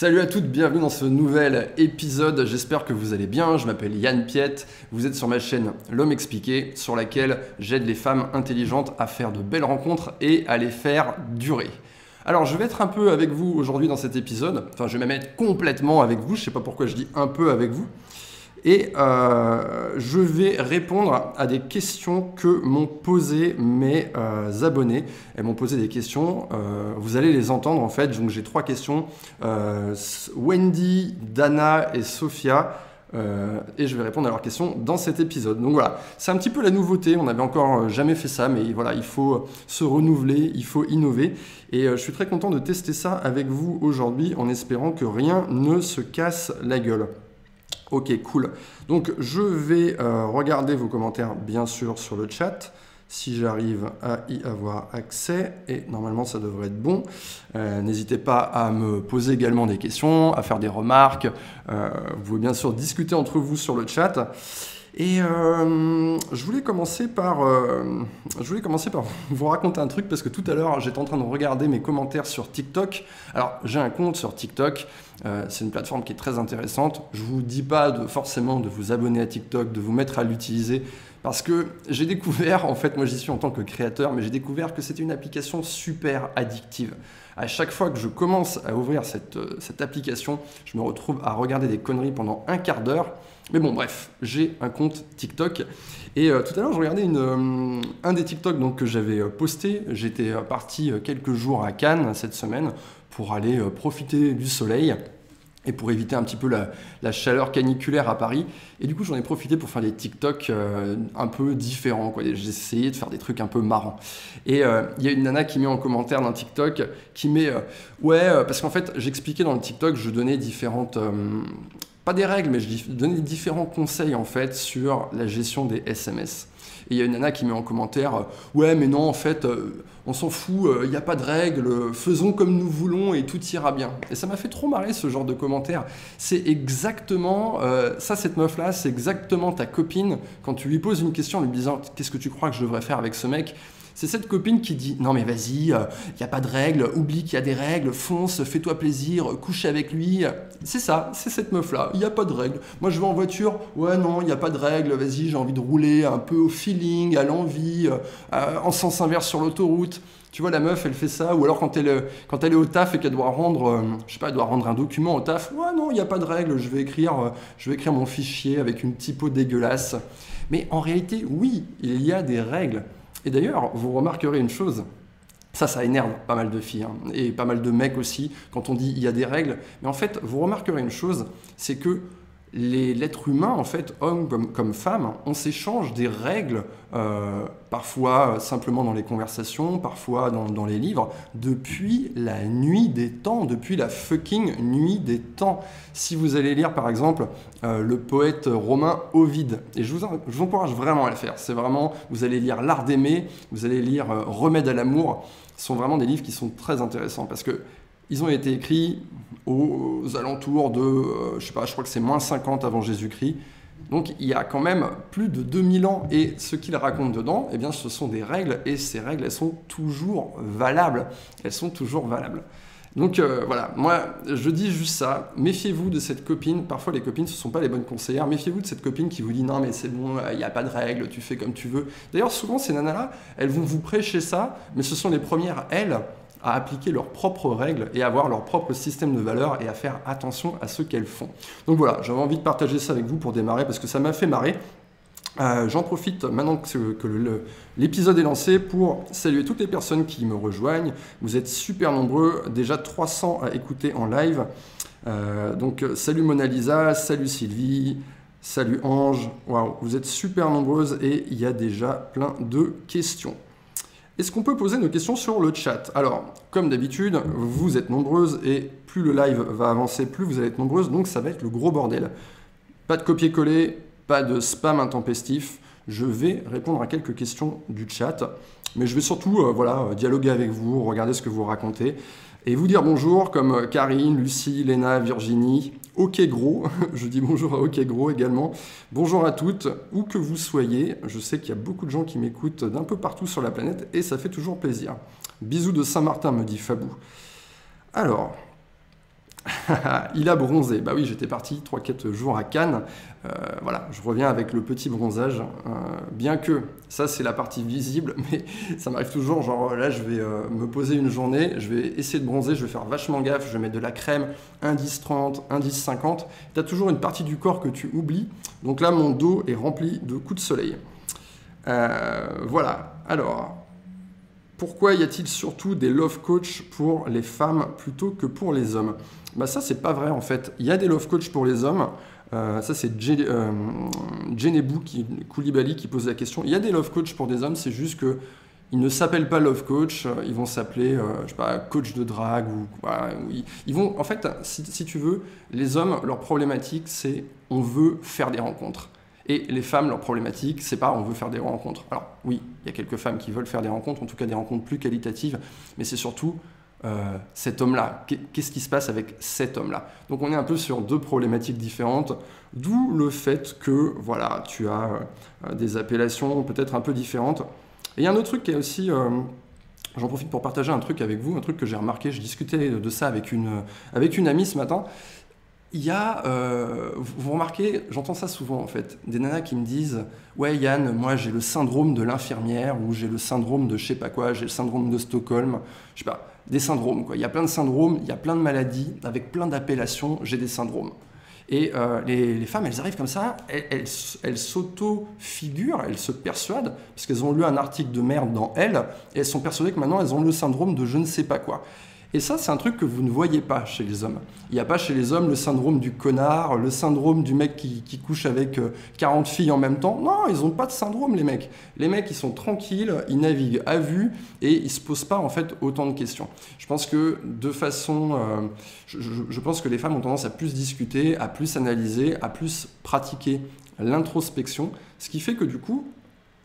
Salut à toutes, bienvenue dans ce nouvel épisode. J'espère que vous allez bien. Je m'appelle Yann Piette. Vous êtes sur ma chaîne L'Homme Expliqué, sur laquelle j'aide les femmes intelligentes à faire de belles rencontres et à les faire durer. Alors, je vais être un peu avec vous aujourd'hui dans cet épisode. Enfin, je vais même être complètement avec vous. Je ne sais pas pourquoi je dis un peu avec vous. Et euh, je vais répondre à des questions que m'ont posées mes euh, abonnés. Elles m'ont posé des questions, euh, vous allez les entendre en fait. Donc j'ai trois questions. Wendy, Dana et Sophia. et je vais répondre à leurs questions dans cet épisode. Donc voilà, c'est un petit peu la nouveauté. On n'avait encore jamais fait ça, mais voilà, il faut se renouveler, il faut innover. Et je suis très content de tester ça avec vous aujourd'hui en espérant que rien ne se casse la gueule. Ok, cool. Donc je vais euh, regarder vos commentaires bien sûr sur le chat si j'arrive à y avoir accès, et normalement ça devrait être bon. Euh, n'hésitez pas à me poser également des questions, à faire des remarques. Euh, vous pouvez bien sûr discuter entre vous sur le chat. Et euh, je, voulais commencer par, euh, je voulais commencer par vous raconter un truc parce que tout à l'heure j'étais en train de regarder mes commentaires sur TikTok. Alors j'ai un compte sur TikTok, euh, c'est une plateforme qui est très intéressante. Je vous dis pas de, forcément de vous abonner à TikTok, de vous mettre à l'utiliser parce que j'ai découvert, en fait moi j'y suis en tant que créateur, mais j'ai découvert que c'était une application super addictive. À chaque fois que je commence à ouvrir cette, cette application, je me retrouve à regarder des conneries pendant un quart d'heure. Mais bon, bref, j'ai un compte TikTok. Et euh, tout à l'heure, je regardais euh, un des TikTok donc, que j'avais euh, posté. J'étais parti quelques jours à Cannes cette semaine pour aller profiter du soleil et pour éviter un petit peu la, chaleur caniculaire à Paris. Et du coup, j'en ai profité pour faire des TikTok un peu différents. J'ai essayé de faire des trucs un peu marrants. Et il y a une nana qui met en commentaire d'un TikTok qui met Ouais, parce qu'en fait, j'expliquais dans le TikTok, je donnais différentes pas des règles, mais je donnais différents conseils en fait sur la gestion des SMS. Et il y a une nana qui met en commentaire euh, Ouais, mais non, en fait, euh, on s'en fout, euh, il n'y a pas de règles, faisons comme nous voulons et tout ira bien. Et ça m'a fait trop marrer ce genre de commentaire. C'est exactement, ça, cette meuf-là, c'est exactement ta copine quand tu lui poses une question en lui disant Qu'est-ce que tu crois que je devrais faire avec ce mec? C'est cette copine qui dit non mais vas-y, il euh, n'y a pas de règles, oublie qu'il y a des règles, fonce, fais-toi plaisir, couche avec lui. C'est ça, c'est cette meuf-là, il n'y a pas de règles. Moi je vais en voiture, ouais non, il n'y a pas de règles, vas-y, j'ai envie de rouler un peu au feeling, à l'envie, euh, en sens inverse sur l'autoroute. Tu vois, la meuf, elle fait ça, ou alors quand elle, quand elle est au taf et qu'elle doit rendre, euh, je sais pas, elle doit rendre un document au taf, ouais, non, il n'y a pas de règles, je vais écrire, je vais écrire mon fichier avec une typo dégueulasse. Mais en réalité, oui, il y a des règles. Et d'ailleurs, vous remarquerez une chose, ça, ça énerve pas mal de filles hein, et pas mal de mecs aussi quand on dit il y a des règles. Mais en fait, vous remarquerez une chose, c'est que l'être humain, en fait, homme comme, comme femme, on s'échange des règles, euh, parfois simplement dans les conversations, parfois dans, les livres, depuis la nuit des temps, depuis la fucking nuit des temps. Si vous allez lire, par exemple, euh, le poète romain Ovide, et je vous, encourage vraiment à le faire, c'est vraiment, vous allez lire L'art d'aimer, vous allez lire euh, Remède à l'amour, ce sont vraiment des livres qui sont très intéressants, parce que ils ont été écrits aux alentours de, euh, je sais pas, je crois que c'est moins 50 avant Jésus-Christ. Donc il y a quand même plus de 2000 ans et ce qu'ils racontent dedans, eh bien ce sont des règles et ces règles elles sont toujours valables. Elles sont toujours valables. Donc euh, voilà, moi je dis juste ça, méfiez-vous de cette copine, parfois les copines ce ne sont pas les bonnes conseillères, méfiez-vous de cette copine qui vous dit non mais c'est bon, il n'y a pas de règles, tu fais comme tu veux. D'ailleurs souvent ces nanas-là, elles vont vous prêcher ça, mais ce sont les premières, elles, à appliquer leurs propres règles et avoir leur propre système de valeurs et à faire attention à ce qu'elles font. Donc voilà, j'avais envie de partager ça avec vous pour démarrer parce que ça m'a fait marrer. Euh, j'en profite maintenant que, l'épisode est lancé pour saluer toutes les personnes qui me rejoignent. Vous êtes super nombreux, déjà 300 à écouter en live. Euh, donc salut Mona Lisa, salut Sylvie, salut Ange. Waouh, vous êtes super nombreuses et il y a déjà plein de questions. Est-ce qu'on peut poser nos questions sur le chat? Alors, comme d'habitude, vous êtes nombreuses et plus le live va avancer, plus vous allez être nombreuses, donc ça va être le gros bordel. Pas de copier-coller, pas de spam intempestif. Je vais répondre à quelques questions du chat, mais je vais surtout euh, voilà, dialoguer avec vous, regarder ce que vous racontez et vous dire bonjour comme Karine, Lucie, Léna, Virginie, Ok Gros, je dis bonjour à Ok Gros également. Bonjour à toutes, où que vous soyez. Je sais qu'il y a beaucoup de gens qui m'écoutent d'un peu partout sur la planète et ça fait toujours plaisir. Bisous de Saint-Martin, me dit Fabou. Alors, il a bronzé. Bah oui, j'étais parti 3-4 jours à Cannes. Euh, voilà, je reviens avec le petit bronzage. Euh, bien que ça, c'est la partie visible, mais ça m'arrive toujours. Genre là, je vais euh, me poser une journée, je vais essayer de bronzer, je vais faire vachement gaffe, je vais mettre de la crème, indice 30, indice 50. Tu as toujours une partie du corps que tu oublies. Donc là, mon dos est rempli de coups de soleil. voilà, alors. Pourquoi y a-t-il surtout des love coach pour les femmes plutôt que pour les hommes? Bah ça, c'est pas vrai en fait. Il y a des love coach pour les hommes. Euh, ça, c'est euh, qui, Koulibaly qui pose la question. Il y a des love coach pour des hommes, c'est juste que ils ne s'appellent pas love coach, ils vont s'appeler, euh, sais pas, coach de drague ou, ils, vont, en fait, si, si, tu veux, les hommes, leur problématique, c'est on veut faire des rencontres. Et les femmes, leur problématique, c'est pas on veut faire des rencontres. Alors oui, il y a quelques femmes qui veulent faire des rencontres, en tout cas des rencontres plus qualitatives, mais c'est surtout euh, cet homme-là Qu'est-ce qui se passe avec cet homme-là? Donc on est un peu sur deux problématiques différentes, d'où le fait que voilà, tu as euh, des appellations peut-être un peu différentes. Et il y a un autre truc qui est aussi, euh, j'en profite pour partager un truc avec vous, un truc que j'ai remarqué, je discutais de ça avec une, avec une amie ce matin. Il y a, vous remarquez, j'entends ça souvent en fait, des nanas qui me disent Ouais, Yann, moi j'ai le syndrome de l'infirmière, ou j'ai le syndrome de je sais pas quoi, j'ai le syndrome de Stockholm, je sais pas des syndromes. Quoi. Il y a plein de syndromes, il y a plein de maladies, avec plein d'appellations, j'ai des syndromes. Et euh, les, femmes, elles arrivent comme ça, elles, elles, s'auto-figurent, elles se persuadent, parce qu'elles ont lu un article de merde dans elles, et elles sont persuadées que maintenant elles ont le syndrome de je ne sais pas quoi. Et ça, c'est un truc que vous ne voyez pas chez les hommes. Il n'y a pas chez les hommes le syndrome du connard, le syndrome du mec qui, couche avec 40 euh, filles en même temps. Non, ils n'ont pas de syndrome, les mecs. Les mecs, ils sont tranquilles, ils naviguent à vue et ils ne se posent pas en fait autant de questions. Je pense que de façon. Euh, je, pense que les femmes ont tendance à plus discuter, à plus analyser, à plus pratiquer l'introspection, ce qui fait que du coup,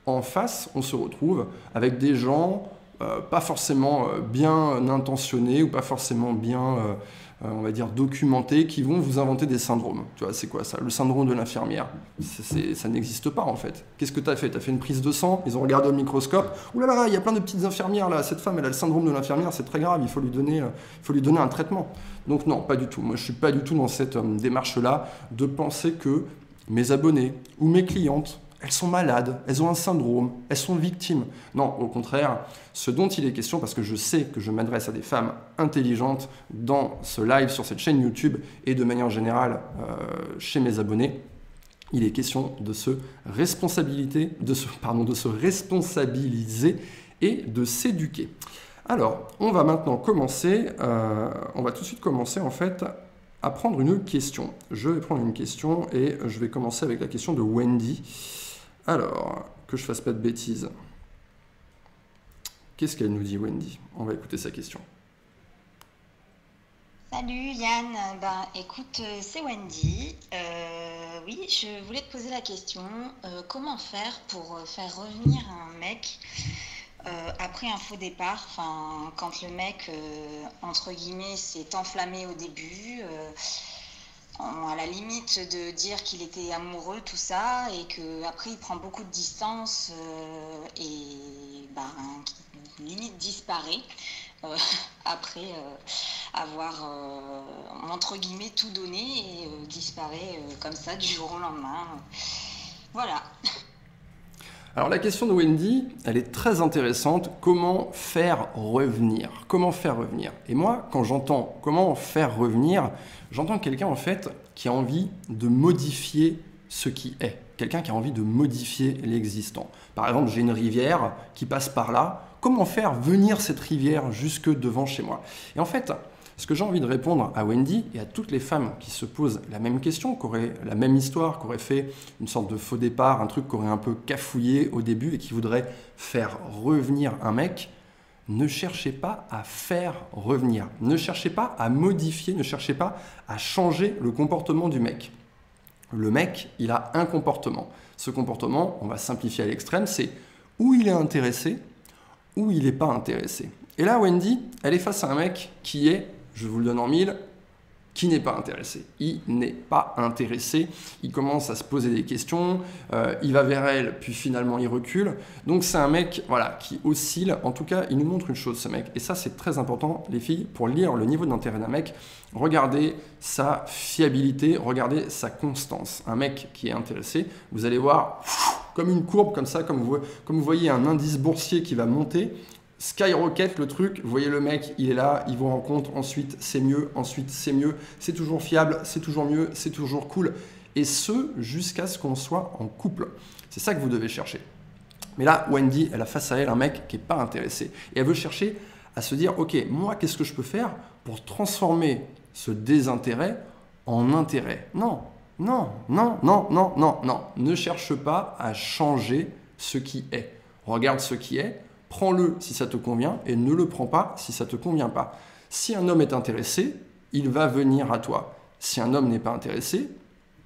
en face, on se retrouve avec des gens pas forcément euh, bien intentionnés ou pas forcément bien, euh, on va dire, documentés, qui vont vous inventer des syndromes. Tu vois, c'est quoi ça? Le syndrome de l'infirmière. Ça n'existe pas en fait. Qu'est-ce que tu as fait? Tu as fait une prise de sang, ils ont regardé au microscope. Ouh là là, il y a plein de petites infirmières là. Cette femme, elle a le syndrome de l'infirmière, c'est très grave, il faut lui, donner, faut lui donner un traitement. Donc non, pas du tout. Moi, je suis pas du tout dans cette démarche-là de penser que mes abonnés ou mes clientes elles sont malades, elles ont un syndrome, elles sont victimes. Non, au contraire, ce dont il est question, parce que je sais que je m'adresse à des femmes intelligentes dans ce live sur cette chaîne YouTube et de manière générale euh, chez mes abonnés, il est question de se responsabilité, de se, responsabiliser et de s'éduquer. Alors, on va maintenant commencer, euh, on va tout de suite commencer en fait à prendre une question. Je vais prendre une question et je vais commencer avec la question de Wendy. Alors, que je fasse pas de bêtises. Qu'est-ce qu'elle nous dit, Wendy? On va écouter sa question. Salut Yann, ben, écoute, euh, c'est Wendy. Euh, oui, je voulais te poser la question, euh, comment faire pour faire revenir un mec après un faux départ, quand le mec, entre guillemets, s'est enflammé au début à la limite de dire qu'il était amoureux, tout ça, et qu'après il prend beaucoup de distance euh, et ben, limite disparaît euh, après euh, avoir entre guillemets tout donné et disparaît comme ça du jour au lendemain. Voilà. Alors la question de Wendy, elle est très intéressante. Comment faire revenir? Comment faire revenir? Et moi, quand j'entends comment faire revenir, j'entends quelqu'un en fait qui a envie de modifier ce qui est. Quelqu'un qui a envie de modifier l'existant. Par exemple, j'ai une rivière qui passe par là. Comment faire venir cette rivière jusque devant chez moi? Et en fait, ce que j'ai envie de répondre à Wendy et à toutes les femmes qui se posent la même question, qui auraient la même histoire, qui auraient fait une sorte de faux départ, un truc qui aurait un peu cafouillé au début et qui voudraient faire revenir un mec, ne cherchez pas à faire revenir, ne cherchez pas à modifier, ne cherchez pas à changer le comportement du mec. Le mec, il a un comportement. Ce comportement, on va simplifier à l'extrême, c'est où il est intéressé, ou il n'est pas intéressé. Et là, Wendy, elle est face à un mec qui est je vous le donne en mille, qui n'est pas intéressé? Il n'est pas intéressé, il commence à se poser des questions, euh, il va vers elle, puis finalement il recule. Donc c'est un mec voilà, qui oscille, en tout cas il nous montre une chose ce mec, et ça c'est très important les filles, pour lire le niveau d'intérêt d'un mec, regardez sa fiabilité, regardez sa constance. Un mec qui est intéressé, vous allez voir comme une courbe comme ça, comme vous, comme vous voyez un indice boursier qui va monter, skyrocket le truc, vous voyez le mec, il est là, il vous rencontre, ensuite c'est mieux, ensuite c'est mieux, c'est toujours fiable, c'est toujours mieux, c'est toujours cool. Et ce, jusqu'à ce qu'on soit en couple. C'est ça que vous devez chercher. Mais là, Wendy, elle a face à elle un mec qui n'est pas intéressé. Et elle veut chercher à se dire, ok, moi, qu'est-ce que je peux faire pour transformer ce désintérêt en intérêt? Non, non, non, non, non, non, non. Ne cherche pas à changer ce qui est. Regarde ce qui est, prends-le si ça te convient et ne le prends pas si ça ne te convient pas. Si un homme est intéressé, il va venir à toi. Si un homme n'est pas intéressé,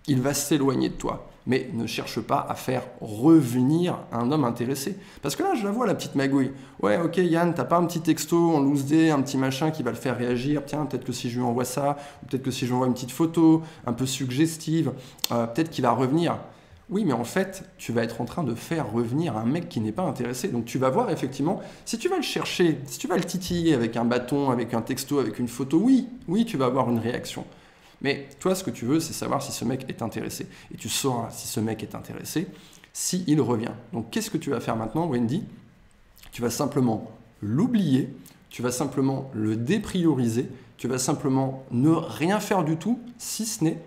il va s'éloigner de toi. Mais ne cherche pas à faire revenir un homme intéressé. Parce que là, je la vois, la petite magouille. Ouais, ok, Yann, t'as pas un petit texto en loose day, un petit machin qui va le faire réagir. Tiens, peut-être que si je lui envoie ça, peut-être que si je lui envoie une petite photo, un peu suggestive, euh, peut-être qu'il va revenir. Oui, mais en fait, tu vas être en train de faire revenir un mec qui n'est pas intéressé. Donc tu vas voir effectivement, si tu vas le chercher, si tu vas le titiller avec un bâton, avec un texto, avec une photo, oui, oui, tu vas avoir une réaction. Mais toi, ce que tu veux, c'est savoir si ce mec est intéressé. Et tu sauras si ce mec est intéressé s'il il revient. Donc qu'est-ce que tu vas faire maintenant, Wendy? Tu vas simplement l'oublier, tu vas simplement le déprioriser, tu vas simplement ne rien faire du tout, si ce n'est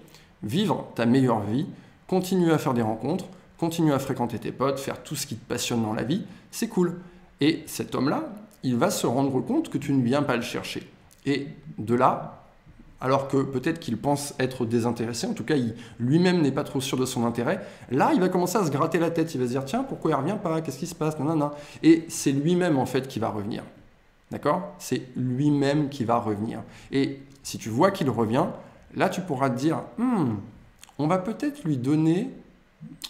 vivre ta meilleure vie, continuer à faire des rencontres, continuer à fréquenter tes potes, faire tout ce qui te passionne dans la vie, c'est cool. Et cet homme-là, il va se rendre compte que tu ne viens pas le chercher. Et de là, alors que peut-être qu'il pense être désintéressé, en tout cas lui-même n'est pas trop sûr de son intérêt, là il va commencer à se gratter la tête, il va se dire tiens pourquoi il revient pas, qu'est-ce qui se passe, non. Et c'est lui-même en fait qui va revenir. D'accord? C'est lui-même qui va revenir. Et si tu vois qu'il revient, là tu pourras te dire hmm, on va peut-être lui donner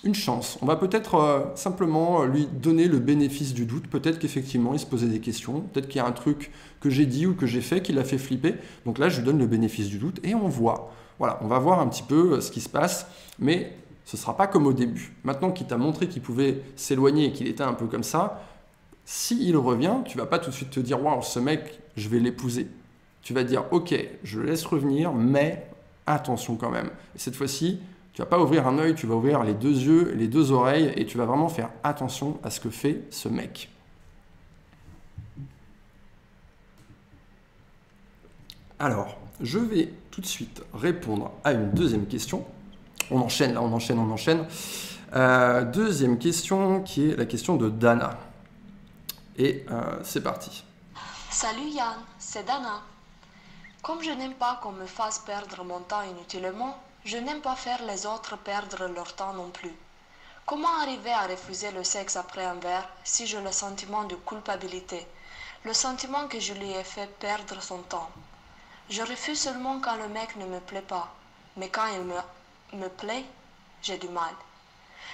une chance. On va peut-être euh, simplement lui donner le bénéfice du doute. Peut-être qu'effectivement, il se posait des questions. Peut-être qu'il y a un truc que j'ai dit ou que j'ai fait qui l'a fait flipper. Donc là, je lui donne le bénéfice du doute et on voit. Voilà, on va voir un petit peu euh, ce qui se passe. Mais ce ne sera pas comme au début. Maintenant qu'il t'a montré qu'il pouvait s'éloigner et qu'il était un peu comme ça, s'il revient, tu vas pas tout de suite te dire Waouh, ce mec, je vais l'épouser. Tu vas dire Ok, je le laisse revenir, mais attention quand même. Et cette fois-ci, tu vas pas ouvrir un œil, tu vas ouvrir les deux yeux, les deux oreilles, et tu vas vraiment faire attention à ce que fait ce mec. Alors, je vais tout de suite répondre à une deuxième question. On enchaîne, là, on enchaîne, on enchaîne. Euh, deuxième question qui est la question de Dana. Et euh, c'est parti. Salut Yann, c'est Dana. Comme je n'aime pas qu'on me fasse perdre mon temps inutilement, je n'aime pas faire les autres perdre leur temps non plus. Comment arriver à refuser le sexe après un verre si j'ai le sentiment de culpabilité, le sentiment que je lui ai fait perdre son temps? Je refuse seulement quand le mec ne me plaît pas, mais quand il me, me plaît, j'ai du mal.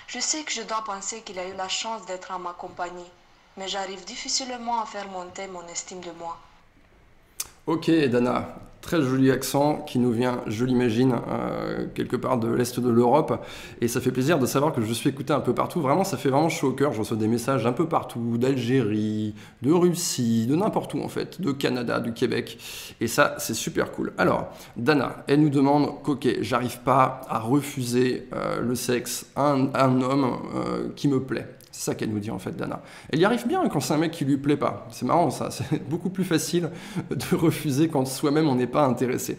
Je sais que je dois penser qu'il a eu la chance d'être en ma compagnie, mais j'arrive difficilement à faire monter mon estime de moi. Ok, Dana, très joli accent qui nous vient, je l'imagine, euh, quelque part de l'Est de l'Europe. Et ça fait plaisir de savoir que je suis écouté un peu partout. Vraiment, ça fait vraiment chaud au cœur. Je reçois des messages un peu partout, d'Algérie, de Russie, de n'importe où en fait, de Canada, du Québec. Et ça, c'est super cool. Alors, Dana, elle nous demande qu'ok, j'arrive pas à refuser euh, le sexe à un, homme euh, qui me plaît. C'est ça qu'elle nous dit en fait, Dana. Elle y arrive bien quand c'est un mec qui lui plaît pas. C'est marrant ça, c'est beaucoup plus facile de refuser quand soi-même on n'est pas intéressé.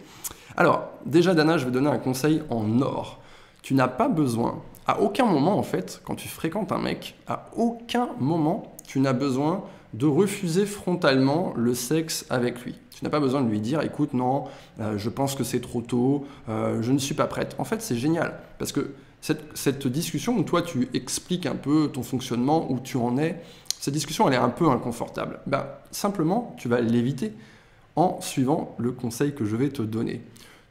Alors, déjà Dana, je vais donner un conseil en or. Tu n'as pas besoin, à aucun moment en fait, quand tu fréquentes un mec, à aucun moment tu n'as besoin de refuser frontalement le sexe avec lui. Tu n'as pas besoin de lui dire, écoute, non, euh, je pense que c'est trop tôt, euh, je ne suis pas prête. En fait, c'est génial, parce que cette, discussion où toi tu expliques un peu ton fonctionnement, où tu en es, cette discussion elle est un peu inconfortable. Ben, simplement, tu vas l'éviter en suivant le conseil que je vais te donner.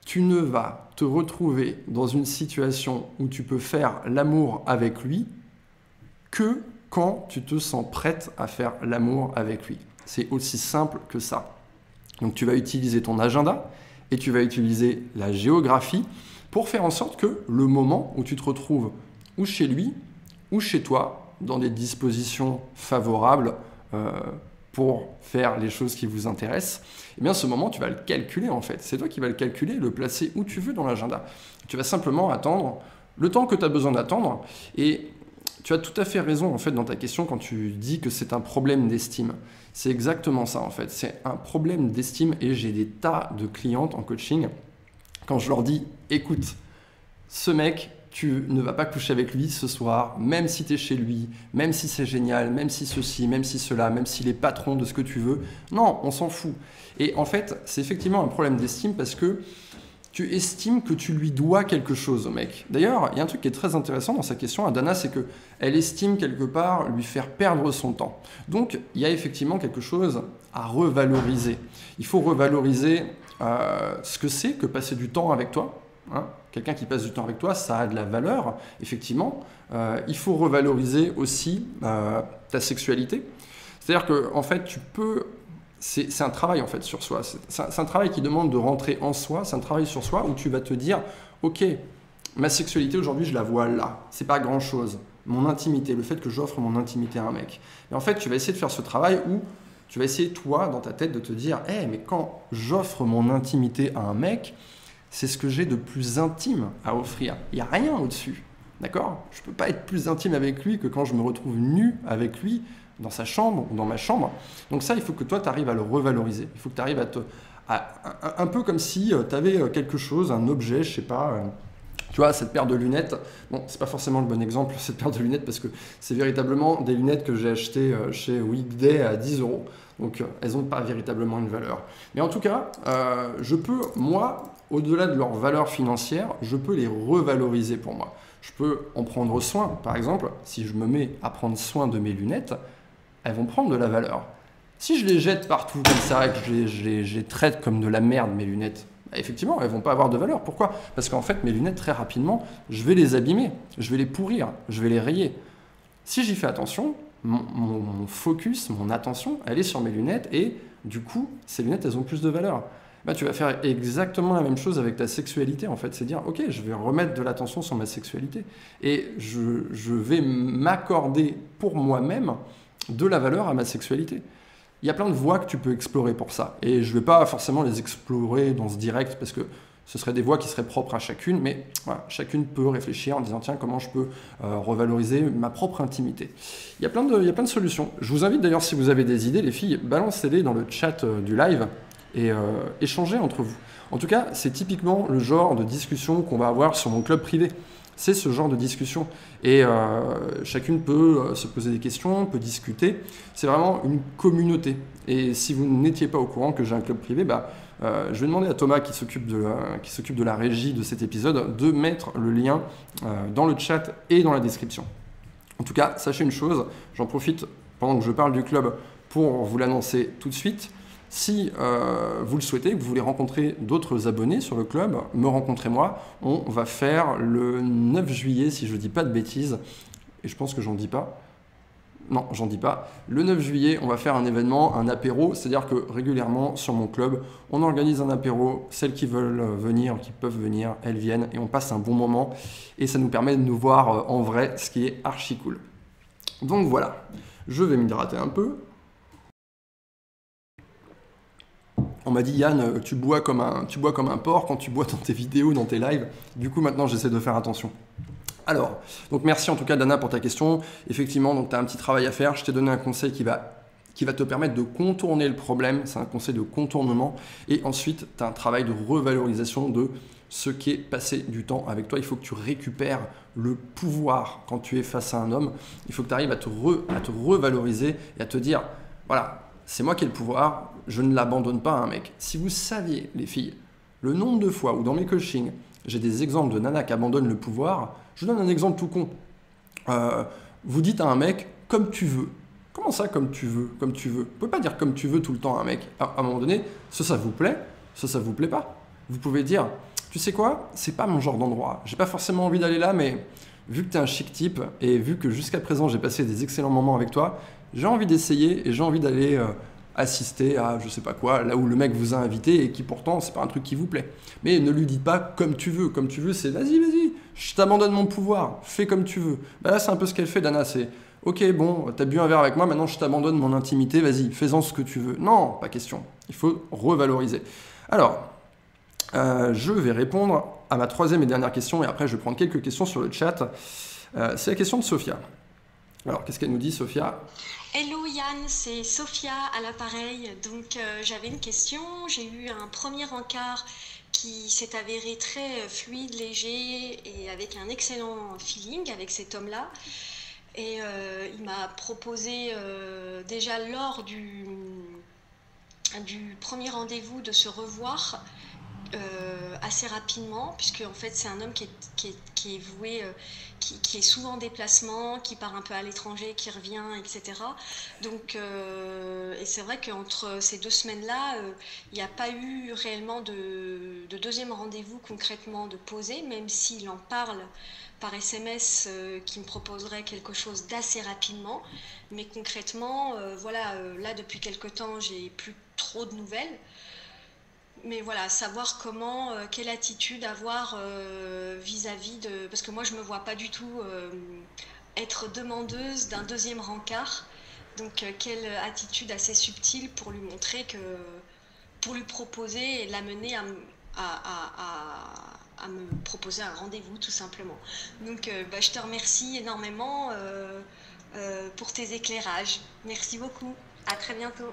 Tu ne vas te retrouver dans une situation où tu peux faire l'amour avec lui que quand tu te sens prête à faire l'amour avec lui. C'est aussi simple que ça. Donc tu vas utiliser ton agenda et tu vas utiliser la géographie pour faire en sorte que le moment où tu te retrouves ou chez lui ou chez toi, dans des dispositions favorables euh, pour faire les choses qui vous intéressent, eh bien ce moment, tu vas le calculer en fait. C'est toi qui vas le calculer, le placer où tu veux dans l'agenda. Tu vas simplement attendre le temps que tu as besoin d'attendre et tu as tout à fait raison en fait dans ta question quand tu dis que c'est un problème d'estime. C'est exactement ça en fait. C'est un problème d'estime et j'ai des tas de clientes en coaching quand je leur dis écoute, ce mec, tu ne vas pas coucher avec lui ce soir, même si tu es chez lui, même si c'est génial, même si ceci, même si cela, même s'il est patron de ce que tu veux. Non, on s'en fout. Et en fait, c'est effectivement un problème d'estime parce que tu estimes que tu lui dois quelque chose au mec. D'ailleurs, il y a un truc qui est très intéressant dans sa question à Dana, c'est que elle estime quelque part lui faire perdre son temps. Donc, il y a effectivement quelque chose à revaloriser. Il faut revaloriser euh, ce que c'est que passer du temps avec toi. Hein. Quelqu'un qui passe du temps avec toi, ça a de la valeur, effectivement. Euh, il faut revaloriser aussi euh, ta sexualité. C'est-à-dire que, en fait, tu peux c'est un travail en fait sur soi. C'est un, travail qui demande de rentrer en soi. C'est un travail sur soi où tu vas te dire, ok, ma sexualité aujourd'hui, je la vois là. C'est pas grand chose. Mon intimité, le fait que j'offre mon intimité à un mec. Et en fait, tu vas essayer de faire ce travail où tu vas essayer toi dans ta tête de te dire, hé, mais quand j'offre mon intimité à un mec, c'est ce que j'ai de plus intime à offrir. Il n'y a rien au-dessus. D'accord? Je ne peux pas être plus intime avec lui que quand je me retrouve nu avec lui dans sa chambre ou dans ma chambre. Donc ça, il faut que toi, tu arrives à le revaloriser. Il faut que tu arrives à te... un, peu comme si euh, tu avais euh, quelque chose, un objet, je sais pas... Euh, tu vois, cette paire de lunettes, bon, c'est pas forcément le bon exemple, cette paire de lunettes, parce que c'est véritablement des lunettes que j'ai achetées chez Weekday à 10 euros. Donc, elles n'ont pas véritablement une valeur. Mais en tout cas, je peux, moi, au-delà de leur valeur financière, je peux les revaloriser pour moi. Je peux en prendre soin. Par exemple, si je me mets à prendre soin de mes lunettes, elles vont prendre de la valeur. Si je les jette partout comme ça et que je les, traite comme de la merde, mes lunettes, effectivement, elles vont pas avoir de valeur. Pourquoi? Parce qu'en fait, mes lunettes, très rapidement, je vais les abîmer, je vais les pourrir, je vais les rayer. Si j'y fais attention, mon, focus, mon attention, elle est sur mes lunettes et du coup, ces lunettes, elles ont plus de valeur. Bah, tu vas faire exactement la même chose avec ta sexualité, en fait. C'est dire, ok, je vais remettre de l'attention sur ma sexualité et je, je vais m'accorder pour moi-même de la valeur à ma sexualité. Il y a plein de voies que tu peux explorer pour ça. Et je ne vais pas forcément les explorer dans ce direct parce que ce seraient des voies qui seraient propres à chacune, mais chacune peut réfléchir en disant tiens, comment je peux euh, revaloriser ma propre intimité. Il y, a plein de, il y a plein de solutions. Je vous invite d'ailleurs, si vous avez des idées, les filles, balancez-les dans le chat euh, du live et euh, échangez entre vous. En tout cas, c'est typiquement le genre de discussion qu'on va avoir sur mon club privé c'est ce genre de discussion. Et euh, chacune peut euh, se poser des questions, peut discuter. C'est vraiment une communauté. Et si vous n'étiez pas au courant que j'ai un club privé, bah, euh, je vais demander à Thomas qui s'occupe de, qui s'occupe de la régie de cet épisode de mettre le lien dans le chat et dans la description. En tout cas, sachez une chose, j'en profite pendant que je parle du club pour vous l'annoncer tout de suite. Si euh, vous le souhaitez, que vous voulez rencontrer d'autres abonnés sur le club, me rencontrez moi. On va faire le 9 juillet, si je ne dis pas de bêtises, et je pense que j'en dis pas. Non, j'en dis pas. Le 9 juillet, on va faire un événement, un apéro, c'est-à-dire que régulièrement sur mon club, on organise un apéro. Celles qui veulent venir, qui peuvent venir, elles viennent et on passe un bon moment. Et ça nous permet de nous voir euh, en vrai, ce qui est archi cool. Donc voilà, je vais m'hydrater un peu. On m'a dit Yann, euh, tu bois, comme un, porc quand tu bois dans tes vidéos, dans tes lives. Du coup, maintenant, j'essaie de faire attention. Alors, donc merci en tout cas Dana pour ta question. Effectivement, donc tu as un petit travail à faire. Je t'ai donné un conseil qui va qui te permettre de contourner le problème, c'est un conseil de contournement, et ensuite tu as un travail de revalorisation de ce qui est passé du temps avec toi. Il faut que tu récupères le pouvoir quand tu es face à un homme. Il faut que tu arrives à à te revaloriser et à te dire, voilà, c'est moi qui ai le pouvoir, je ne l'abandonne pas à un mec. Si vous saviez, les filles, le nombre de fois où dans mes coachings, j'ai des exemples de nanas qui abandonnent le pouvoir, je vous donne un exemple tout con. Euh, vous dites à un mec, comme tu veux. Comment ça, comme tu veux Comme tu veux? Vous pouvez pas dire comme tu veux tout le temps à un mec. À, un moment donné, ça, ça vous plaît, ça, ça vous plaît pas. Vous pouvez dire, tu sais quoi, c'est pas mon genre d'endroit. J'ai pas forcément envie d'aller là, mais vu que tu es un chic type et vu que jusqu'à présent j'ai passé des excellents moments avec toi, j'ai envie d'essayer et j'ai envie d'aller euh, assister à je sais pas quoi, là où le mec vous a invité et qui pourtant c'est pas un truc qui vous plaît. Mais ne lui dites pas comme tu veux. Comme tu veux, c'est vas-y, vas-y, je t'abandonne mon pouvoir, fais comme tu veux. Bah là, c'est un peu ce qu'elle fait, Dana. C'est ok, bon, t'as bu un verre avec moi, maintenant je t'abandonne mon intimité, vas-y, fais-en ce que tu veux. Non, pas question. Il faut revaloriser. Alors, euh, je vais répondre à ma troisième et dernière question et après je vais prendre quelques questions sur le chat. Euh, c'est la question de Sophia. Alors, qu'est-ce qu'elle nous dit, Sophia? Hello Yann, c'est Sophia à l'appareil. Donc, euh, j'avais une question. J'ai eu un premier encart qui s'est avéré très fluide, léger et avec un excellent feeling avec cet homme-là. Et il m'a proposé déjà lors du premier rendez-vous de se revoir euh, assez rapidement, puisque en fait c'est un homme qui est, qui est, voué, euh, qui, est souvent en déplacement, qui part un peu à l'étranger, qui revient, etc. Donc, euh, et c'est vrai qu'entre ces deux semaines-là, il n'y a pas eu réellement de, de deuxième rendez-vous concrètement de poser, même s'il en parle par SMS qui me proposerait quelque chose d'assez rapidement. Mais concrètement, voilà, là depuis quelque temps, j'ai plus trop de nouvelles mais voilà, savoir comment, euh, quelle attitude avoir euh, vis-à-vis de. Parce que moi, je ne me vois pas du tout euh, être demandeuse d'un deuxième rencard. Donc, quelle attitude assez subtile pour lui montrer que. pour lui proposer et l'amener à, me proposer un rendez-vous, tout simplement. Donc, bah, je te remercie énormément pour tes éclairages. Merci beaucoup. À très bientôt.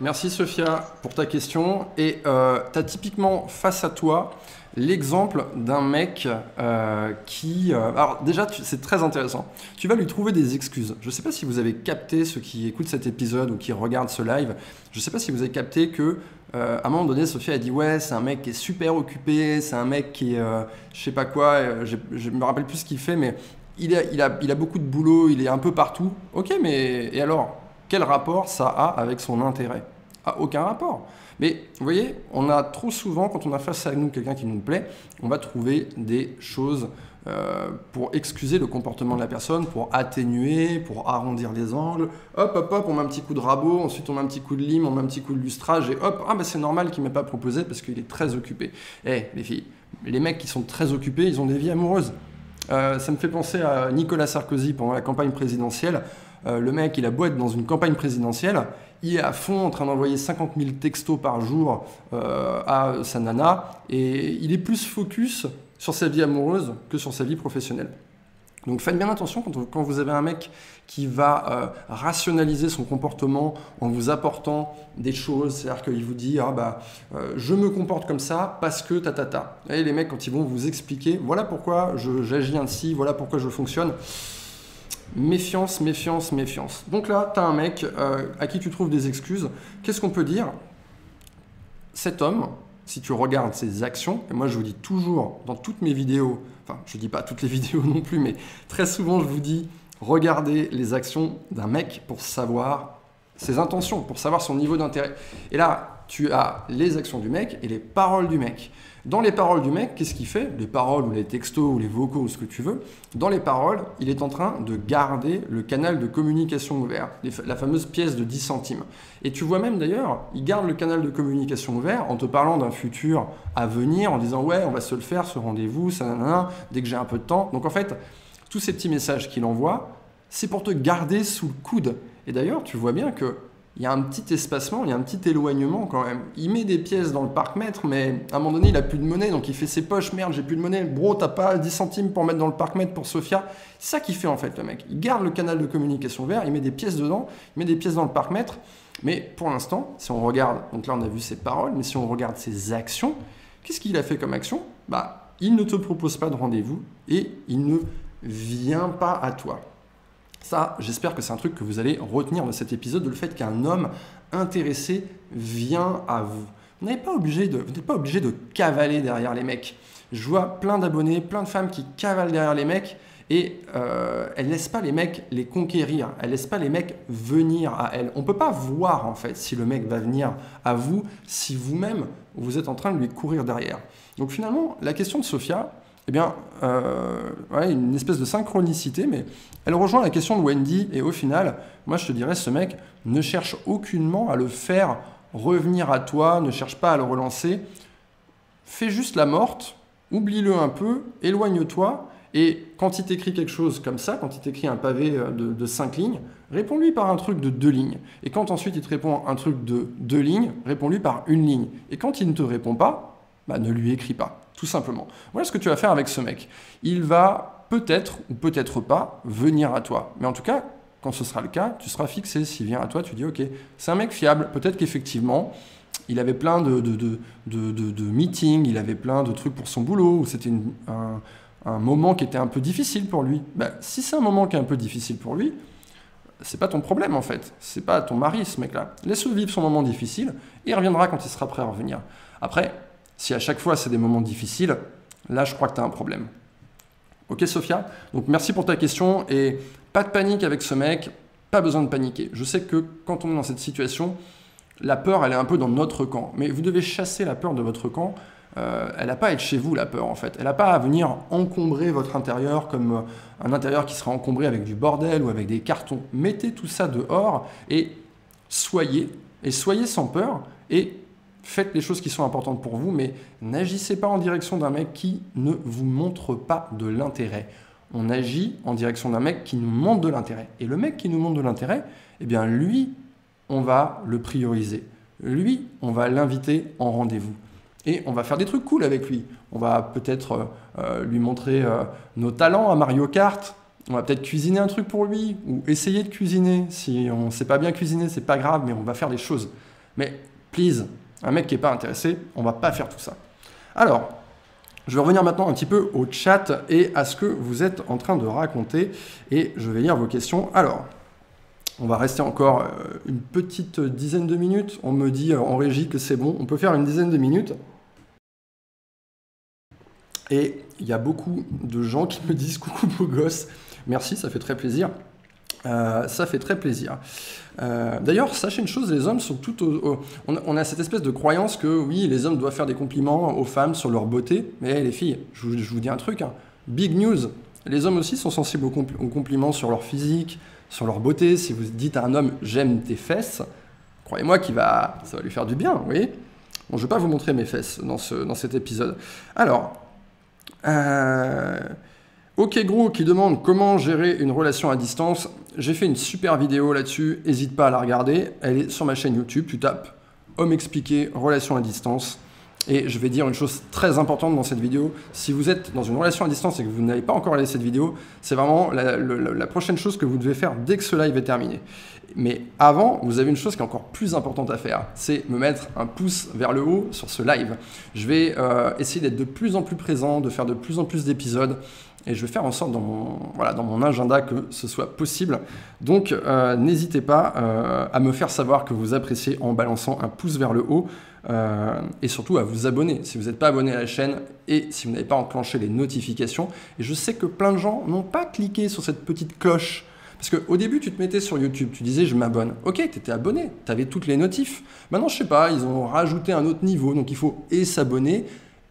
Merci Sophia pour ta question. Et euh, tu as typiquement face à toi l'exemple d'un mec euh, qui... Euh, alors déjà, c'est très intéressant. Tu vas lui trouver des excuses. Je ne sais pas si vous avez capté, ceux qui écoutent cet épisode ou qui regardent ce live, je ne sais pas si vous avez capté que à un moment donné, Sophia a dit ouais, c'est un mec qui est super occupé, c'est un mec qui est, je sais pas quoi, je, me rappelle plus ce qu'il fait, mais il a, il, a, il a beaucoup de boulot, il est un peu partout. Ok, mais et alors? Quel rapport ça a avec son intérêt A aucun rapport. Mais vous voyez, on a trop souvent, quand on a face à nous quelqu'un qui nous plaît, on va trouver des choses euh, pour excuser le comportement de la personne, pour atténuer, pour arrondir les angles. Hop, hop, hop, on met un petit coup de rabot, ensuite on met un petit coup de lime, on met un petit coup de lustrage, et hop, ah bah c'est normal qu'il ne m'ait pas proposé parce qu'il est très occupé. Eh, les filles, les mecs qui sont très occupés, ils ont des vies amoureuses. Euh, ça me fait penser à Nicolas Sarkozy pendant la campagne présidentielle. Euh, le mec, il a beau être dans une campagne présidentielle, il est à fond en train d'envoyer 50 000 textos par jour euh, à sa nana, et il est plus focus sur sa vie amoureuse que sur sa vie professionnelle. Donc faites bien attention quand, vous avez un mec qui va euh, rationaliser son comportement en vous apportant des choses, c'est-à-dire qu'il vous dit ah bah je me comporte comme ça parce que ta ta ta. Et les mecs quand ils vont vous expliquer voilà pourquoi j'agis ainsi, voilà pourquoi je fonctionne. Méfiance, méfiance, méfiance. Donc là, tu as un mec euh, à qui tu trouves des excuses. Qu'est-ce qu'on peut dire? Cet homme, si tu regardes ses actions, et moi je vous dis toujours dans toutes mes vidéos, enfin je dis pas toutes les vidéos non plus, mais très souvent je vous dis, regardez les actions d'un mec pour savoir ses intentions, pour savoir son niveau d'intérêt. Et là, tu as les actions du mec et les paroles du mec. Dans les paroles du mec, qu'est-ce qu'il fait? Les paroles ou les textos ou les vocaux ou ce que tu veux. Dans les paroles, il est en train de garder le canal de communication ouvert, la fameuse pièce de 10 centimes. Et tu vois même d'ailleurs, il garde le canal de communication ouvert en te parlant d'un futur à venir, en disant ouais, on va se le faire, ce rendez-vous, ça, nanana, dès que j'ai un peu de temps. Donc en fait, tous ces petits messages qu'il envoie, c'est pour te garder sous le coude. Et d'ailleurs, tu vois bien que il y a un petit espacement, il y a un petit éloignement quand même. Il met des pièces dans le parc-mètre, mais à un moment donné, il a plus de monnaie, donc il fait ses poches. Merde, j'ai plus de monnaie. Bro, t'as pas 10 centimes pour mettre dans le parc-mètre pour Sofia. C'est ça qu'il fait en fait, le mec. Il garde le canal de communication vert, il met des pièces dedans, il met des pièces dans le parc-mètre. Mais pour l'instant, si on regarde, donc là on a vu ses paroles, mais si on regarde ses actions, qu'est-ce qu'il a fait comme action? Bah, il ne te propose pas de rendez-vous et il ne vient pas à toi. Ça, j'espère que c'est un truc que vous allez retenir de cet épisode, le fait qu'un homme intéressé vient à vous. Vous n'êtes pas, obligé de, pas obligé de cavaler derrière les mecs. Je vois plein d'abonnés, plein de femmes qui cavalent derrière les mecs et euh, elles laissent pas les mecs les conquérir, elles laissent pas les mecs venir à elles. On ne peut pas voir en fait si le mec va venir à vous si vous-même vous êtes en train de lui courir derrière. Donc finalement, la question de Sophia, eh bien, euh, une espèce de synchronicité, mais elle rejoint la question de Wendy, et au final, moi je te dirais, ce mec ne cherche aucunement à le faire revenir à toi, ne cherche pas à le relancer, fais juste la morte, oublie-le un peu, éloigne-toi, et quand il t'écrit quelque chose comme ça, quand il t'écrit un pavé euh, de, de 5 lignes, réponds-lui par un truc de 2 lignes. Et quand ensuite il te répond un truc de 2 lignes, réponds-lui par une ligne. Et quand il ne te répond pas, bah, ne lui écris pas tout simplement. Voilà ce que tu vas faire avec ce mec. Il va peut-être ou peut-être pas venir à toi. Mais en tout cas, quand ce sera le cas, tu seras fixé. S'il vient à toi, tu dis ok, c'est un mec fiable. Peut-être qu'effectivement, il avait plein de, de, de, meetings, il avait plein de trucs pour son boulot, ou c'était un, un, moment qui était un peu difficile pour lui. Ben, si c'est un moment qui est un peu difficile pour lui, c'est pas ton problème en fait. C'est pas ton mari ce mec-là. Laisse-le vivre son moment difficile et il reviendra quand il sera prêt à revenir. Après, si à chaque fois c'est des moments difficiles, là je crois que tu as un problème. Ok Sophia? Donc merci pour ta question et pas de panique avec ce mec, pas besoin de paniquer. Je sais que quand on est dans cette situation, la peur elle est un peu dans notre camp, mais vous devez chasser la peur de votre camp. Euh, elle n'a pas à être chez vous la peur en fait. Elle n'a pas à venir encombrer votre intérieur comme euh, un intérieur qui sera encombré avec du bordel ou avec des cartons. Mettez tout ça dehors et soyez, et soyez sans peur et faites les choses qui sont importantes pour vous, mais n'agissez pas en direction d'un mec qui ne vous montre pas de l'intérêt. On agit en direction d'un mec qui nous montre de l'intérêt. Et le mec qui nous montre de l'intérêt, eh bien lui, on va le prioriser. Lui, on va l'inviter en rendez-vous. Et on va faire des trucs cool avec lui. On va peut-être euh, euh, lui montrer euh, nos talents à Mario Kart. On va peut-être cuisiner un truc pour lui ou essayer de cuisiner. Si on ne sait pas bien cuisiner, c'est pas grave, mais on va faire des choses. Mais please, un mec qui n'est pas intéressé, on va pas faire tout ça. Alors, je vais revenir maintenant un petit peu au chat et à ce que vous êtes en train de raconter et je vais lire vos questions. Alors, on va rester encore euh, une petite dizaine de minutes. On me dit euh, en régie que c'est bon, on peut faire une dizaine de minutes. Et il y a beaucoup de gens qui me disent coucou beau gosse. Merci, ça fait très plaisir. Euh, ça fait très plaisir. Euh, d'ailleurs, sachez une chose, les hommes sont tout on, a cette espèce de croyance que oui, les hommes doivent faire des compliments aux femmes sur leur beauté, mais les filles, je vous, dis un truc, hein. big news, les hommes aussi sont sensibles aux, compliments sur leur physique, sur leur beauté. Si vous dites à un homme j'aime tes fesses, croyez-moi qu'il va, ça va lui faire du bien, vous voyez Bon, je ne vais pas vous montrer mes fesses dans, ce, dans cet épisode. Alors, euh, Ok Gros qui demande comment gérer une relation à distance. J'ai fait une super vidéo là-dessus, n'hésite pas à la regarder. Elle est sur ma chaîne YouTube, tu tapes homme expliqué, relation à distance. Et je vais dire une chose très importante dans cette vidéo. Si vous êtes dans une relation à distance et que vous n'avez pas encore regardé cette vidéo, c'est vraiment la, prochaine chose que vous devez faire dès que ce live est terminé. Mais avant, vous avez une chose qui est encore plus importante à faire, c'est me mettre un pouce vers le haut sur ce live. Je vais euh, essayer d'être de plus en plus présent, de faire de plus en plus d'épisodes et je vais faire en sorte dans mon, voilà, dans mon agenda que ce soit possible. Donc euh, n'hésitez pas euh, à me faire savoir que vous appréciez en balançant un pouce vers le haut euh, et surtout à vous abonner si vous n'êtes pas abonné à la chaîne et si vous n'avez pas enclenché les notifications. Et je sais que plein de gens n'ont pas cliqué sur cette petite cloche. Parce qu'au début, tu te mettais sur YouTube, tu disais je m'abonne. Ok, tu étais abonné, tu avais toutes les notifs. Maintenant, je sais pas, ils ont rajouté un autre niveau, donc il faut et s'abonner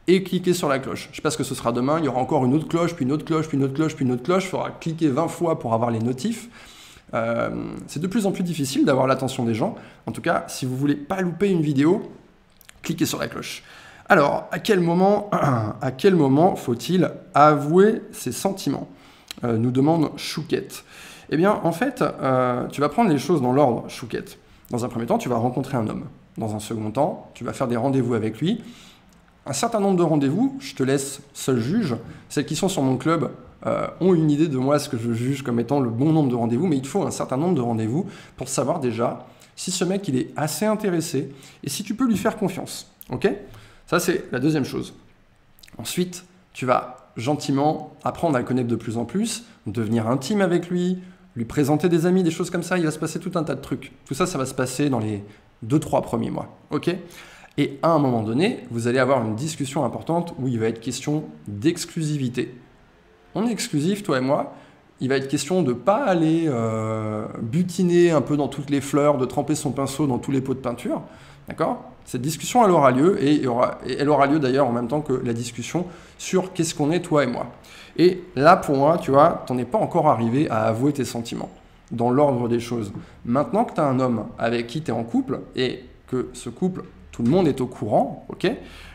et cliquer sur la cloche. Je sais pas ce que ce sera demain, il y aura encore une autre cloche, puis une autre cloche, puis une autre cloche, puis une autre cloche. Il faudra cliquer 20 fois pour avoir les notifs. Euh, c'est de plus en plus difficile d'avoir l'attention des gens. En tout cas, si vous voulez pas louper une vidéo, cliquez sur la cloche. Alors, à quel moment, à quel moment faut-il avouer ses sentiments? Euh, Nous demande Chouquette. Eh bien, en fait, euh, tu vas prendre les choses dans l'ordre, Chouquette. Dans un premier temps, tu vas rencontrer un homme. Dans un second temps, tu vas faire des rendez-vous avec lui un certain nombre de rendez-vous, je te laisse seul juge. Celles qui sont sur mon club euh, ont une idée de moi, ce que je juge comme étant le bon nombre de rendez-vous, mais il faut un certain nombre de rendez-vous pour savoir déjà si ce mec il est assez intéressé et si tu peux lui faire confiance. Ok? Ça c'est la deuxième chose. Ensuite, tu vas gentiment apprendre à le connaître de plus en plus, devenir intime avec lui, lui présenter des amis, des choses comme ça. Il va se passer tout un tas de trucs. Tout ça, ça va se passer dans les 2-3 premiers mois. Ok? Et à un moment donné, vous allez avoir une discussion importante où il va être question d'exclusivité. On est exclusif, toi et moi. Il va être question de ne pas aller euh, butiner un peu dans toutes les fleurs, de tremper son pinceau dans tous les pots de peinture. D'accord? Cette discussion, elle aura lieu et, elle aura lieu d'ailleurs en même temps que la discussion sur qu'est-ce qu'on est, toi et moi. Et là, pour moi, tu vois, t'en es pas encore arrivé à avouer tes sentiments dans l'ordre des choses. Maintenant que tu as un homme avec qui tu es en couple et que ce couple, tout le monde est au courant, ok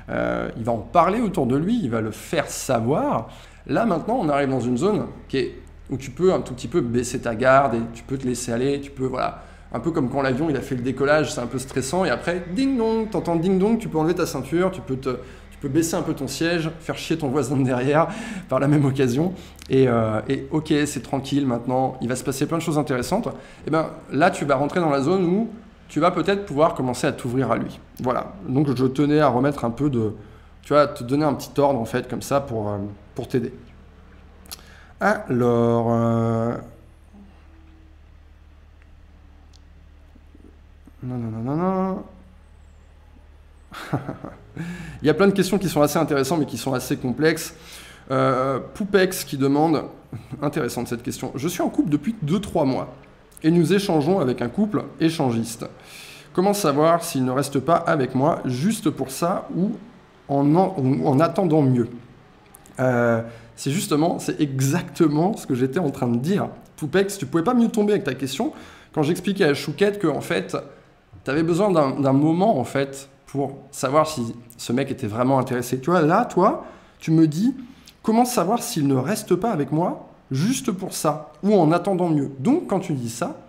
euh, Il va en parler autour de lui, il va le faire savoir. Là, maintenant, on arrive dans une zone où tu peux un tout petit peu baisser ta garde et tu peux te laisser aller, tu peux, voilà, un peu comme quand l'avion il a fait le décollage, c'est un peu stressant, et après, ding dong, t'entends ding dong, tu peux enlever ta ceinture, tu peux peux baisser un peu ton siège, faire chier ton voisin de derrière par la même occasion. Et, euh, et ok, c'est tranquille maintenant, il va se passer plein de choses intéressantes. Et ben là, tu vas rentrer dans la zone où tu vas peut-être pouvoir commencer à t'ouvrir à lui. Voilà. Donc je tenais à remettre un peu de, tu vois, te donner un petit ordre en fait comme ça pour, euh, pour t'aider. Alors. Euh... Non, non, non, non, non. Il y a plein de questions qui sont assez intéressantes mais qui sont assez complexes. Euh, Poupex qui demande, intéressante cette question, je suis en couple depuis 2-3 mois et nous échangeons avec un couple échangiste. Comment savoir s'il ne reste pas avec moi juste pour ça ou en, en, attendant mieux? Euh, C'est justement, c'est exactement ce que j'étais en train de dire. Poupex, tu pouvais pas mieux tomber avec ta question quand j'expliquais à Chouquette que en fait, tu avais besoin d'un moment en fait pour savoir si ce mec était vraiment intéressé. Tu là, toi, tu me dis, comment savoir s'il ne reste pas avec moi juste pour ça, ou en attendant mieux. Donc, quand tu dis ça,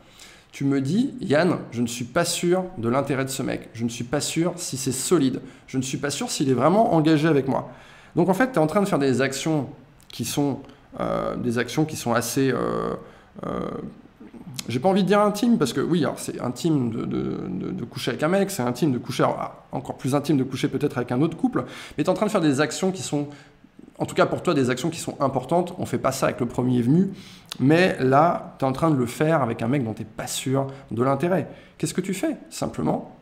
tu me dis, Yann, je ne suis pas sûr de l'intérêt de ce mec. Je ne suis pas sûr si c'est solide. Je ne suis pas sûr s'il est vraiment engagé avec moi. Donc, en fait, tu es en train de faire des actions qui sont euh, des actions qui sont assez euh, euh, j'ai pas envie de dire intime, parce que oui, c'est intime de, coucher avec un mec, c'est intime de coucher, encore plus intime de coucher peut-être avec un autre couple, mais tu es en train de faire des actions qui sont, en tout cas pour toi, des actions qui sont importantes. On fait pas ça avec le premier venu, mais là, tu es en train de le faire avec un mec dont tu pas sûr de l'intérêt. Qu'est-ce que tu fais? Simplement,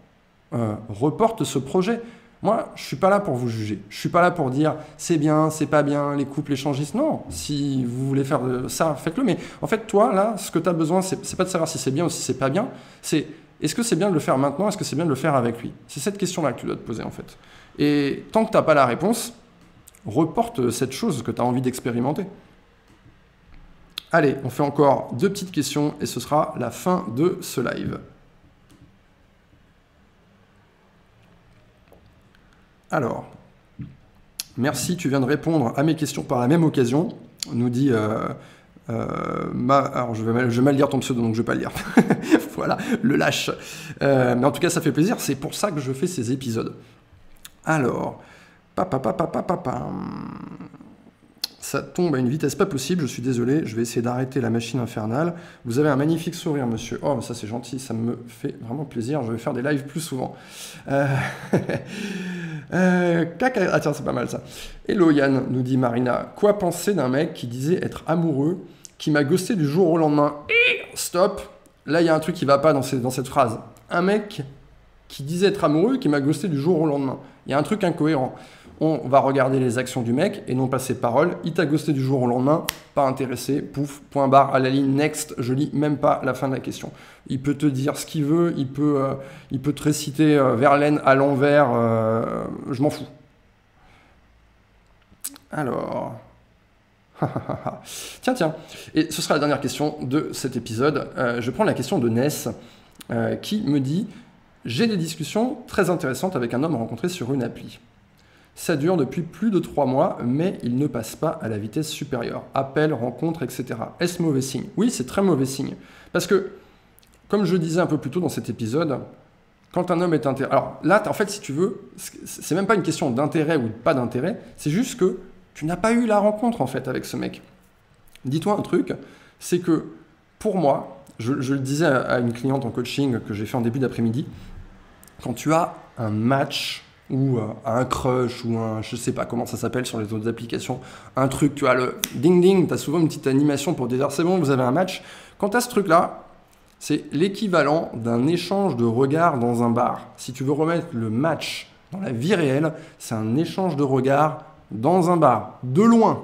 euh, reporte ce projet. Moi, je suis pas là pour vous juger. Je suis pas là pour dire c'est bien, c'est pas bien, les couples échangistes. Non, si vous voulez faire ça, faites-le. Mais en fait, toi, là, ce que tu as besoin, c'est pas de savoir si c'est bien ou si c'est pas bien. C'est est-ce que c'est bien de le faire maintenant? Est-ce que c'est bien de le faire avec lui? C'est cette question-là que tu dois te poser, en fait. Et tant que tu n'as pas la réponse, reporte cette chose que tu as envie d'expérimenter. Allez, on fait encore deux petites questions et ce sera la fin de ce live. Alors, merci, tu viens de répondre à mes questions par la même occasion, nous dit... Euh, euh, alors je vais, mal, je vais mal lire ton pseudo, donc je vais pas le lire. voilà, le lâche. Euh, mais en tout cas, ça fait plaisir, c'est pour ça que je fais ces épisodes. Alors, ça tombe à une vitesse pas possible, je suis désolé, je vais essayer d'arrêter la machine infernale. Vous avez un magnifique sourire, monsieur. Oh, ça c'est gentil, ça me fait vraiment plaisir, je vais faire des lives plus souvent. Euh... euh ah tiens, c'est pas mal ça. Hello Yann, nous dit Marina. Quoi penser d'un mec qui disait être amoureux, qui m'a ghosté du jour au lendemain? Stop Là, il y a un truc qui va pas dans cette phrase. Un mec qui disait être amoureux, qui m'a ghosté du jour au lendemain. Il y a un truc incohérent on va regarder les actions du mec et non pas ses paroles. Il t'a ghosté du jour au lendemain, pas intéressé, pouf, point barre à la ligne next, je lis même pas la fin de la question. Il peut te dire ce qu'il veut, il peut, euh, te réciter euh, Verlaine à l'envers, euh, je m'en fous. Alors. tiens, tiens. Et ce sera la dernière question de cet épisode. je prends la question de Ness qui me dit J'ai des discussions très intéressantes avec un homme rencontré sur une appli. Ça dure depuis plus de trois mois, mais il ne passe pas à la vitesse supérieure. Appel, rencontre, etc. Est-ce mauvais signe? Oui, c'est très mauvais signe. Parce que, comme je disais un peu plus tôt dans cet épisode, quand un homme est intéressé... Alors là, en fait, si tu veux, c'est même pas une question d'intérêt ou pas d'intérêt, c'est juste que tu n'as pas eu la rencontre, en fait, avec ce mec. Dis-toi un truc, c'est que, pour moi, je, je, le disais à une cliente en coaching que j'ai fait en début d'après-midi, quand tu as un match ou euh, un crush ou un je sais pas comment ça s'appelle sur les autres applications, un truc, tu as le ding ding, tu as souvent une petite animation pour dire c'est bon, vous avez un match. Quant à ce truc là, c'est l'équivalent d'un échange de regards dans un bar. Si tu veux remettre le match dans la vie réelle, c'est un échange de regards dans un bar, de loin,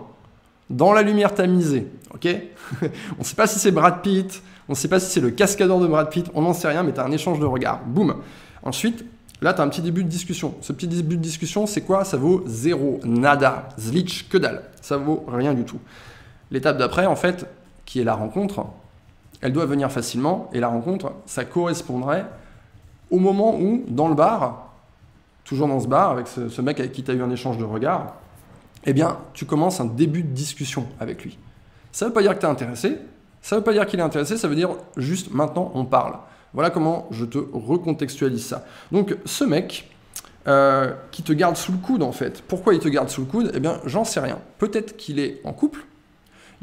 dans la lumière tamisée. Ok? On ne sait pas si c'est Brad Pitt, on ne sait pas si c'est le cascadeur de Brad Pitt, on n'en sait rien, mais tu as un échange de regards. Boum Ensuite, Là, tu as un petit début de discussion. Ce petit début de discussion, c'est quoi? Ça vaut zéro, nada, zlitch, que dalle. Ça vaut rien du tout. L'étape d'après, en fait, qui est la rencontre, elle doit venir facilement. Et la rencontre, ça correspondrait au moment où, dans le bar, toujours dans ce bar, avec ce, mec avec qui tu as eu un échange de regards, eh bien, tu commences un début de discussion avec lui. Ça ne veut pas dire que tu es intéressé, ça ne veut pas dire qu'il est intéressé, ça veut dire juste maintenant on parle. Voilà comment je te recontextualise ça. Donc ce mec euh, qui te garde sous le coude en fait, pourquoi il te garde sous le coude? Eh bien j'en sais rien. Peut-être qu'il est en couple.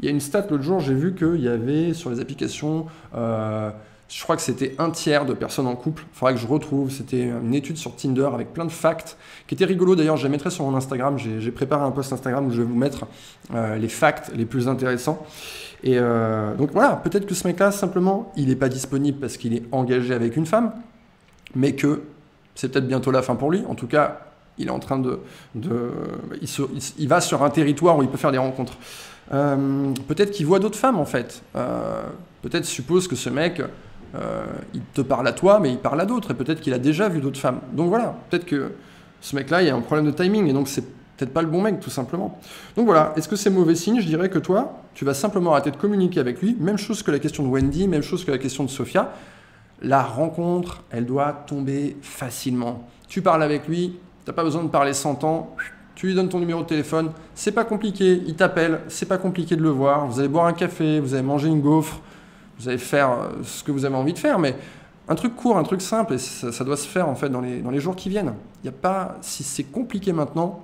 Il y a une stat l'autre jour, j'ai vu qu'il y avait sur les applications... Euh, je crois que c'était un tiers de personnes en couple. Il faudrait que je retrouve. C'était une étude sur Tinder avec plein de facts qui était rigolo. D'ailleurs, je les mettrai sur mon Instagram. J'ai préparé un post Instagram où je vais vous mettre euh, les facts les plus intéressants. Et euh, donc voilà, peut-être que ce mec-là, simplement, il n'est pas disponible parce qu'il est engagé avec une femme, mais que c'est peut-être bientôt la fin pour lui. En tout cas, il est en train de. il, va sur un territoire où il peut faire des rencontres. Euh, peut-être qu'il voit d'autres femmes en fait. peut-être suppose que ce mec euh, il te parle à toi, mais il parle à d'autres, et peut-être qu'il a déjà vu d'autres femmes. Donc voilà, peut-être que ce mec-là, il y a un problème de timing, et donc c'est peut-être pas le bon mec, tout simplement. Donc voilà, est-ce que c'est mauvais signe? Je dirais que toi, tu vas simplement arrêter de communiquer avec lui. Même chose que la question de Wendy, même chose que la question de Sophia. La rencontre, elle doit tomber facilement. Tu parles avec lui, t'as pas besoin de parler 100 ans. Tu lui donnes ton numéro de téléphone, c'est pas compliqué, il t'appelle, c'est pas compliqué de le voir. Vous allez boire un café, vous allez manger une gaufre, vous allez faire euh, ce que vous avez envie de faire, mais un truc court, un truc simple, et ça, doit se faire en fait dans les, jours qui viennent. Il n'y a pas, si c'est compliqué maintenant,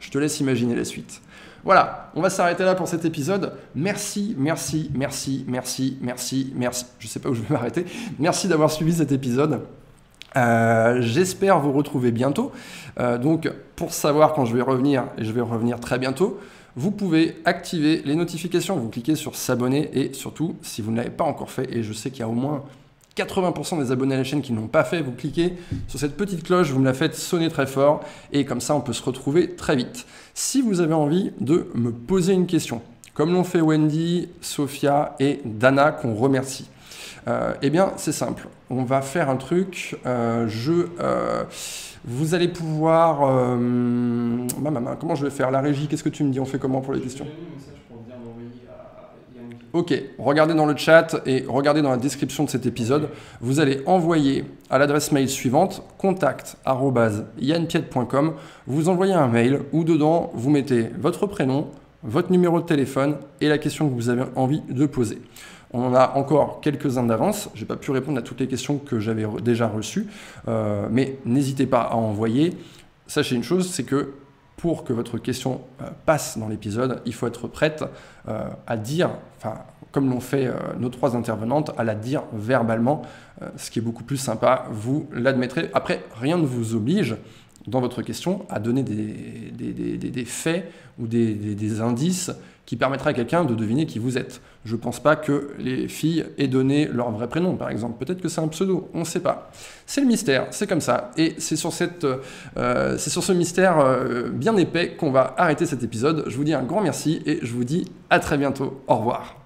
je te laisse imaginer la suite. Voilà, on va s'arrêter là pour cet épisode. Merci, merci, merci, merci, merci, merci. Je ne sais pas où je vais m'arrêter. Merci d'avoir suivi cet épisode. Euh, j'espère vous retrouver bientôt. Euh, donc, pour savoir quand je vais revenir, et je vais revenir très bientôt, vous pouvez activer les notifications. Vous cliquez sur s'abonner et surtout, si vous ne l'avez pas encore fait, et je sais qu'il y a au moins 80% des abonnés à la chaîne qui ne l'ont pas fait, vous cliquez sur cette petite cloche, vous me la faites sonner très fort et comme ça on peut se retrouver très vite. Si vous avez envie de me poser une question, comme l'ont fait Wendy, Sophia et Dana qu'on remercie, euh, eh bien c'est simple, on va faire un truc, euh, je... Euh, vous allez pouvoir. Euh, comment je vais faire? La régie, qu'est-ce que tu me dis? On fait comment pour les questions? Ok, regardez dans le chat et regardez dans la description de cet épisode. Vous allez envoyer à l'adresse mail suivante contact.yanpiet.com. Vous envoyez un mail où dedans vous mettez votre prénom, votre numéro de téléphone et la question que vous avez envie de poser. On en a encore quelques-uns d'avance. Je n'ai pas pu répondre à toutes les questions que j'avais déjà reçues, euh, mais n'hésitez pas à envoyer. Sachez une chose, c'est que pour que votre question euh, passe dans l'épisode, il faut être prête euh, à dire, comme l'ont fait nos trois intervenantes, à la dire verbalement, ce qui est beaucoup plus sympa, vous l'admettrez. Après, rien ne vous oblige dans votre question à donner des, faits ou des, indices qui permettra à quelqu'un de deviner qui vous êtes. Je ne pense pas que les filles aient donné leur vrai prénom, par exemple. Peut-être que c'est un pseudo, on ne sait pas. C'est le mystère, c'est comme ça. Et c'est sur, cette, euh, c'est sur ce mystère euh, bien épais qu'on va arrêter cet épisode. Je vous dis un grand merci et je vous dis à très bientôt. Au revoir.